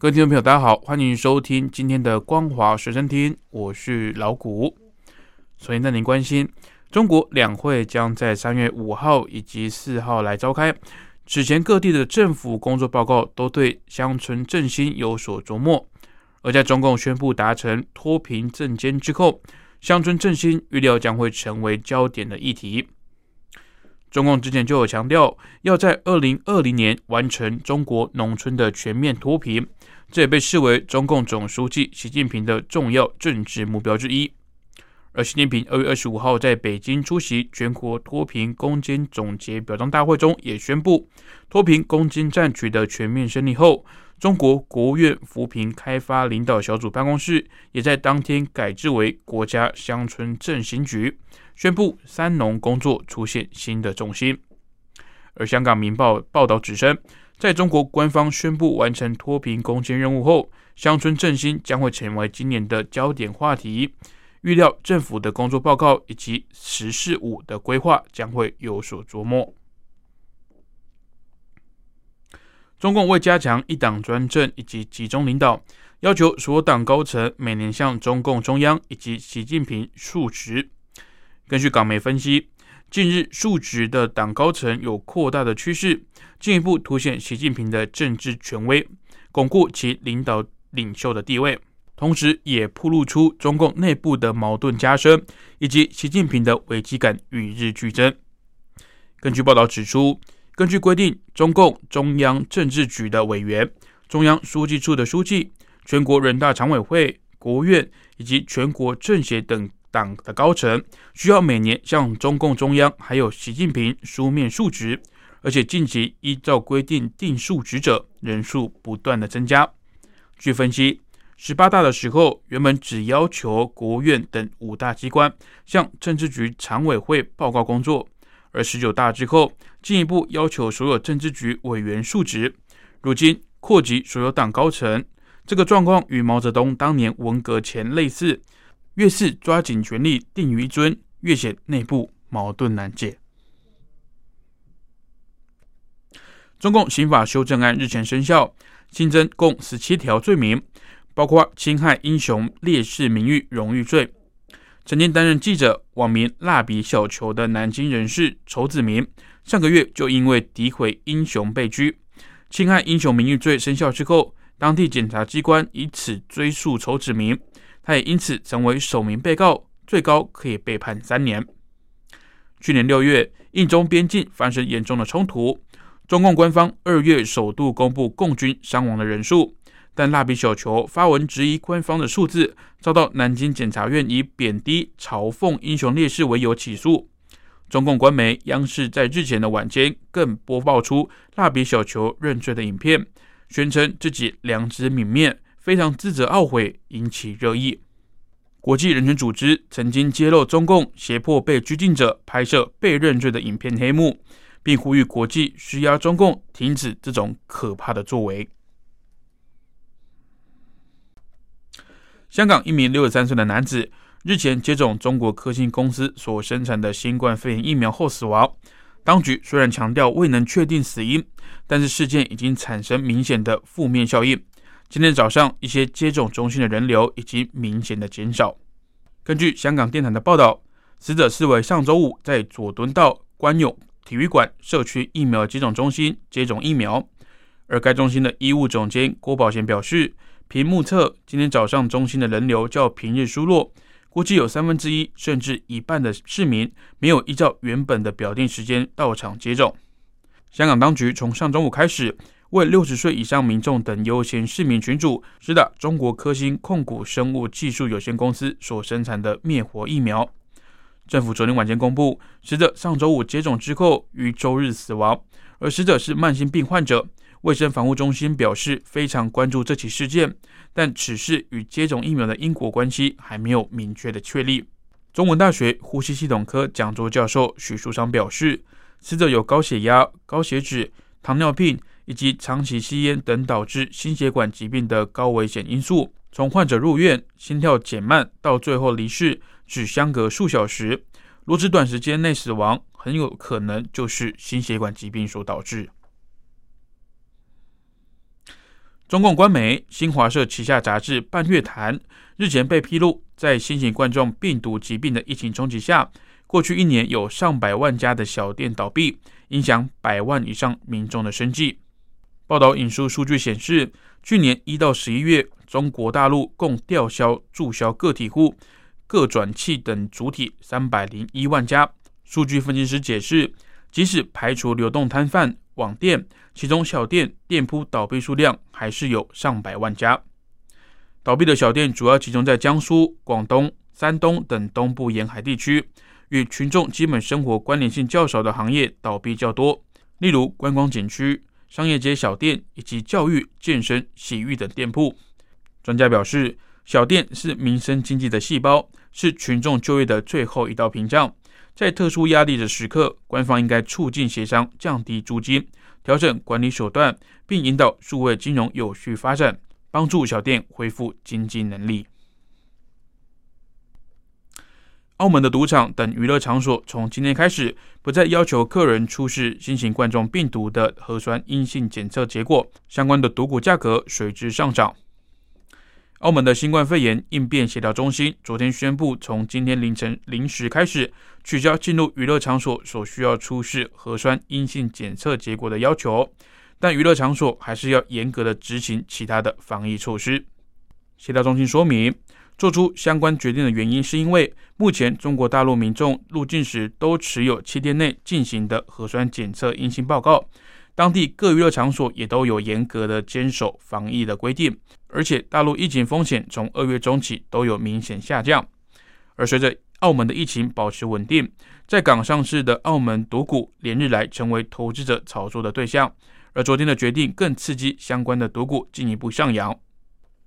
各位听众朋友，大家好，欢迎收听今天的光华随身听，我是老谷。首先带您关心，中国两会将在三月五号以及四号来召开。此前各地的政府工作报告都对乡村振兴有所琢磨，而在中共宣布达成脱贫正艰之后，乡村振兴预料将会成为焦点的议题。中共之前就有强调，要在二零二零年完成中国农村的全面脱贫。这也被视为中共总书记习近平的重要政治目标之一。而习近平二月二十五号在北京出席全国脱贫攻坚总结表彰大会中，也宣布脱贫攻坚战取得全面胜利后，中国国务院扶贫开发领导小组办公室也在当天改制为国家乡村振兴局，宣布三农工作出现新的重心。而香港《明报》报道指称。在中国官方宣布完成脱贫攻坚任务后，乡村振兴将会成为今年的焦点话题。预料政府的工作报告以及“十四五”的规划将会有所琢磨。中共为加强一党专政以及集中领导，要求所党高层每年向中共中央以及习近平述职。根据港媒分析。近日，述职的党高层有扩大的趋势，进一步凸显习近平的政治权威，巩固其领导领袖的地位，同时也铺露出中共内部的矛盾加深，以及习近平的危机感与日俱增。根据报道指出，根据规定，中共中央政治局的委员、中央书记处的书记、全国人大常委会、国务院以及全国政协等。党的高层需要每年向中共中央还有习近平书面述职，而且近期依照规定定述职者人数不断的增加。据分析，十八大的时候原本只要求国务院等五大机关向政治局常委会报告工作，而十九大之后进一步要求所有政治局委员述职，如今扩及所有党高层，这个状况与毛泽东当年文革前类似。越是抓紧权力定于一尊，越显内部矛盾难解。中共刑法修正案日前生效，新增共十七条罪名，包括侵害英雄烈士名誉荣誉罪。曾经担任记者、网名“蜡笔小球”的南京人士仇子明，上个月就因为诋毁英雄被拘。侵害英雄名誉罪生效之后，当地检察机关以此追诉仇子明。他也因此成为首名被告，最高可以被判三年。去年六月，印中边境发生严重的冲突，中共官方二月首度公布共军伤亡的人数，但蜡笔小球发文质疑官方的数字，遭到南京检察院以贬低、嘲讽英雄烈士为由起诉。中共官媒央视在日前的晚间更播报出蜡笔小球认罪的影片，宣称自己良知泯灭。非常自责懊悔，引起热议。国际人权组织曾经揭露中共胁迫被拘禁者拍摄被认罪的影片黑幕，并呼吁国际施压中共停止这种可怕的作为。香港一名六十三岁的男子日前接种中国科兴公司所生产的新冠肺炎疫苗后死亡。当局虽然强调未能确定死因，但是事件已经产生明显的负面效应。今天早上，一些接种中心的人流已经明显的减少。根据香港电台的报道，死者是为上周五在佐敦道关勇体育馆社区疫苗接种中心接种疫苗。而该中心的医务总监郭宝贤表示，凭目测，今天早上中心的人流较平日疏落，估计有三分之一甚至一半的市民没有依照原本的表定时间到场接种。香港当局从上周五开始。为六十岁以上民众等优先市民群组施打中国科兴控股生物技术有限公司所生产的灭活疫苗。政府昨天晚间公布，死者上周五接种之后于周日死亡，而死者是慢性病患者，卫生防护中心表示非常关注这起事件，但此事与接种疫苗的因果关系还没有明确的确立。中文大学呼吸系统科讲座教授许树昌表示，死者有高血压、高血脂、糖尿病以及长期吸烟等导致心血管疾病的高危险因素。从患者入院、心跳减慢到最后离世，只相隔数小时。若只短时间内死亡，很有可能就是心血管疾病所导致。中共官媒新华社旗下杂志《半月谈》日前被披露，在新型冠状病毒疾病的疫情冲击下，过去一年有上百万家的小店倒闭，影响百万以上民众的生计。报道引述数据显示，去年一到十一月，中国大陆共吊销、注销个体户、各转器等主体三百零一万家。数据分析师解释，即使排除流动摊贩、网店。其中，小店店铺倒闭数量还是有上百万家。倒闭的小店主要集中在江苏、广东、山东等东部沿海地区，与群众基本生活关联性较少的行业倒闭较多，例如观光景区、商业街小店以及教育、健身、洗浴等店铺。专家表示，小店是民生经济的细胞，是群众就业的最后一道屏障。在特殊压力的时刻，官方应该促进协商，降低租金。调整管理手段，并引导数位金融有序发展，帮助小店恢复经济能力。澳门的赌场等娱乐场所从今天开始，不再要求客人出示新型冠状病毒的核酸阴性检测结果，相关的赌股价格随之上涨。澳门的新冠肺炎应变协调中心昨天宣布，从今天凌晨零时开始，取消进入娱乐场所所需要出示核酸阴性检测结果的要求，但娱乐场所还是要严格的执行其他的防疫措施。协调中心说明，做出相关决定的原因是因为目前中国大陆民众入境时都持有七天内进行的核酸检测阴性报告。当地各娱乐场所也都有严格的坚守防疫的规定，而且大陆疫情风险从二月中起都有明显下降。而随着澳门的疫情保持稳定，在港上市的澳门赌股连日来成为投资者炒作的对象，而昨天的决定更刺激相关的赌股进一步上扬。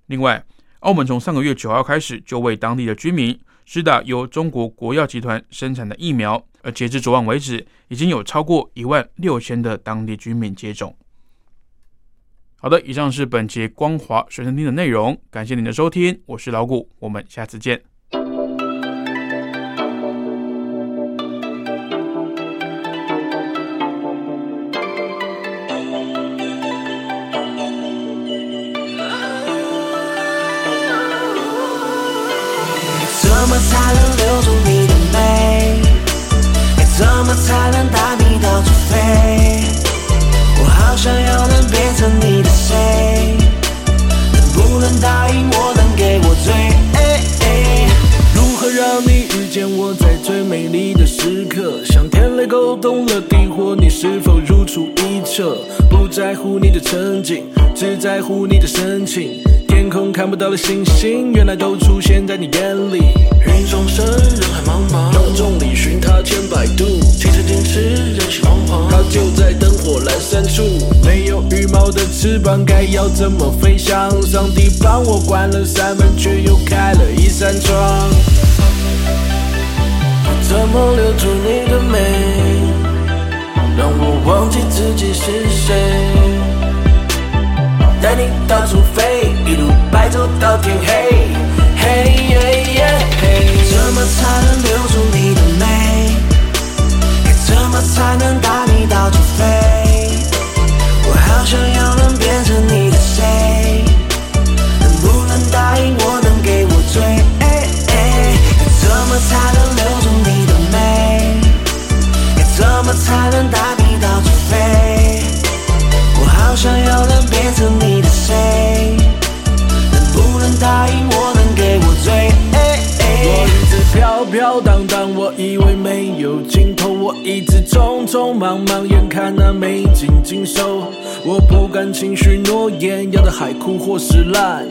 另外，澳门从上个月九号开始就为当地的居民施打由中国国药集团生产的疫苗。而截至昨晚为止，已经有超过一万六千的当地居民接种。好的，以上是本节光华随身听的内容，感谢您的收听，我是老谷，我们下次见。怎么才能留住你的美？怎么才能带你到处飞？我好想要能变成你的谁，能不能答应我能给我最？如何让你遇见我在最美丽的时刻？像天雷勾动了地火，你是否如出一辙？不在乎你的曾经，只在乎你的深情。天空看不到的星星，原来都出现在你眼里。云中生，人海茫茫，当众里寻他千百度。其实坚持，人心惶惶。他就在灯火阑珊处，没有羽毛的翅膀，该要怎么飞翔？上帝帮我关了扇门，却又开了一扇窗。怎么留住你的美，让我忘记自己是谁？带你到处飞，一路白走到天黑。嘿，怎么才能留住你的美？该怎么才能带你到处飞？我好想要能变成你的谁，能不能答应我能给我最？该怎么才能留住你的美？该怎么才能带你到处飞？我好想要能变成你荡荡，我以为没有尽头，我一直匆匆忙忙，眼看那美景尽收，我不敢轻许诺言，要的海枯或是烂。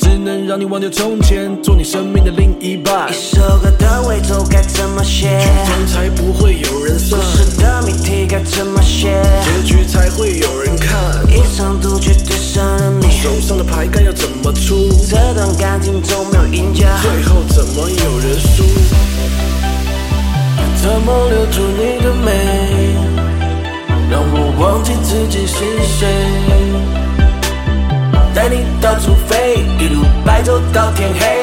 只能让你忘掉从前，做你生命的另一半一。首歌的尾奏该怎么写？剧终才不会有人算故，事的谜题该怎么写？结局才会有人看。一场赌局对上了你，手上的牌该要怎么出？这段感情中没有赢家。最后怎么有人输？怎么留住你的美，让我忘记自己是谁？带你到处飞，一路白走到天黑。